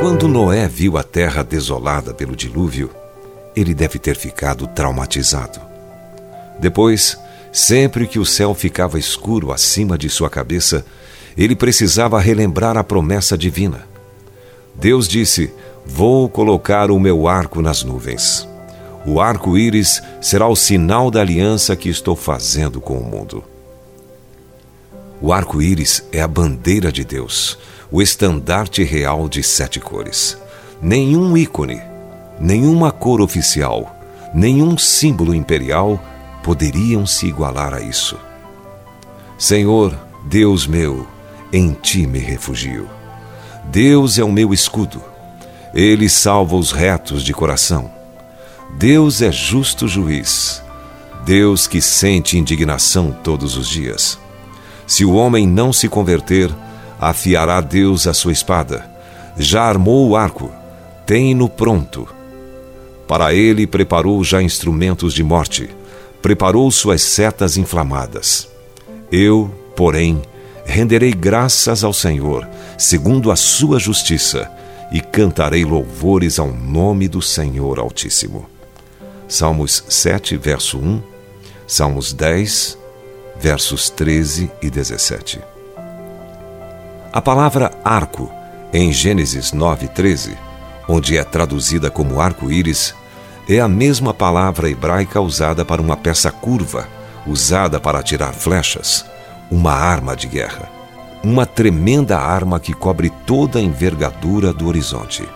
Quando Noé viu a terra desolada pelo dilúvio, ele deve ter ficado traumatizado. Depois, sempre que o céu ficava escuro acima de sua cabeça, ele precisava relembrar a promessa divina. Deus disse: Vou colocar o meu arco nas nuvens. O arco-íris será o sinal da aliança que estou fazendo com o mundo. O arco-íris é a bandeira de Deus, o estandarte real de sete cores. Nenhum ícone, nenhuma cor oficial, nenhum símbolo imperial poderiam se igualar a isso. Senhor, Deus meu, em ti me refugio. Deus é o meu escudo. Ele salva os retos de coração. Deus é justo juiz. Deus que sente indignação todos os dias. Se o homem não se converter, afiará Deus a sua espada. Já armou o arco, tem-no pronto. Para ele preparou já instrumentos de morte, preparou suas setas inflamadas. Eu, porém, renderei graças ao Senhor, segundo a sua justiça, e cantarei louvores ao nome do Senhor Altíssimo. Salmos 7, verso 1, Salmos 10, versos 13 e 17. A palavra arco, em Gênesis 9, 13, onde é traduzida como arco-íris, é a mesma palavra hebraica usada para uma peça curva, usada para atirar flechas uma arma de guerra. Uma tremenda arma que cobre toda a envergadura do horizonte.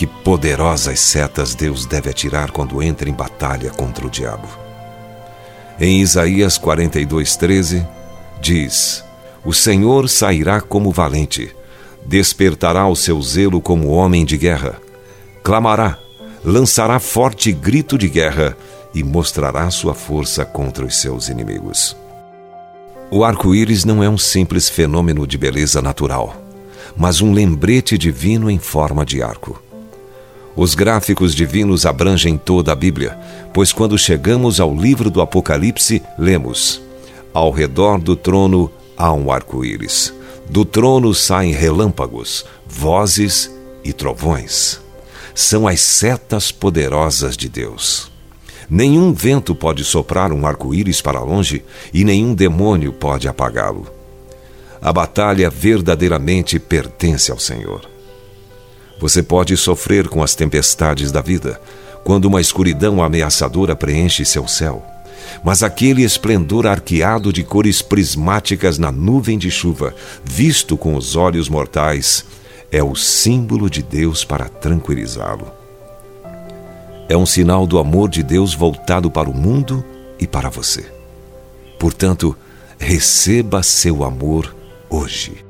Que poderosas setas Deus deve atirar quando entra em batalha contra o diabo. Em Isaías 42:13 diz: O Senhor sairá como valente, despertará o seu zelo como homem de guerra, clamará, lançará forte grito de guerra e mostrará sua força contra os seus inimigos. O arco-íris não é um simples fenômeno de beleza natural, mas um lembrete divino em forma de arco. Os gráficos divinos abrangem toda a Bíblia, pois quando chegamos ao livro do Apocalipse, lemos: Ao redor do trono há um arco-íris. Do trono saem relâmpagos, vozes e trovões. São as setas poderosas de Deus. Nenhum vento pode soprar um arco-íris para longe e nenhum demônio pode apagá-lo. A batalha verdadeiramente pertence ao Senhor. Você pode sofrer com as tempestades da vida, quando uma escuridão ameaçadora preenche seu céu. Mas aquele esplendor arqueado de cores prismáticas na nuvem de chuva, visto com os olhos mortais, é o símbolo de Deus para tranquilizá-lo é um sinal do amor de Deus voltado para o mundo e para você. Portanto, receba seu amor hoje.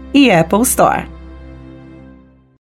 e Apple Store.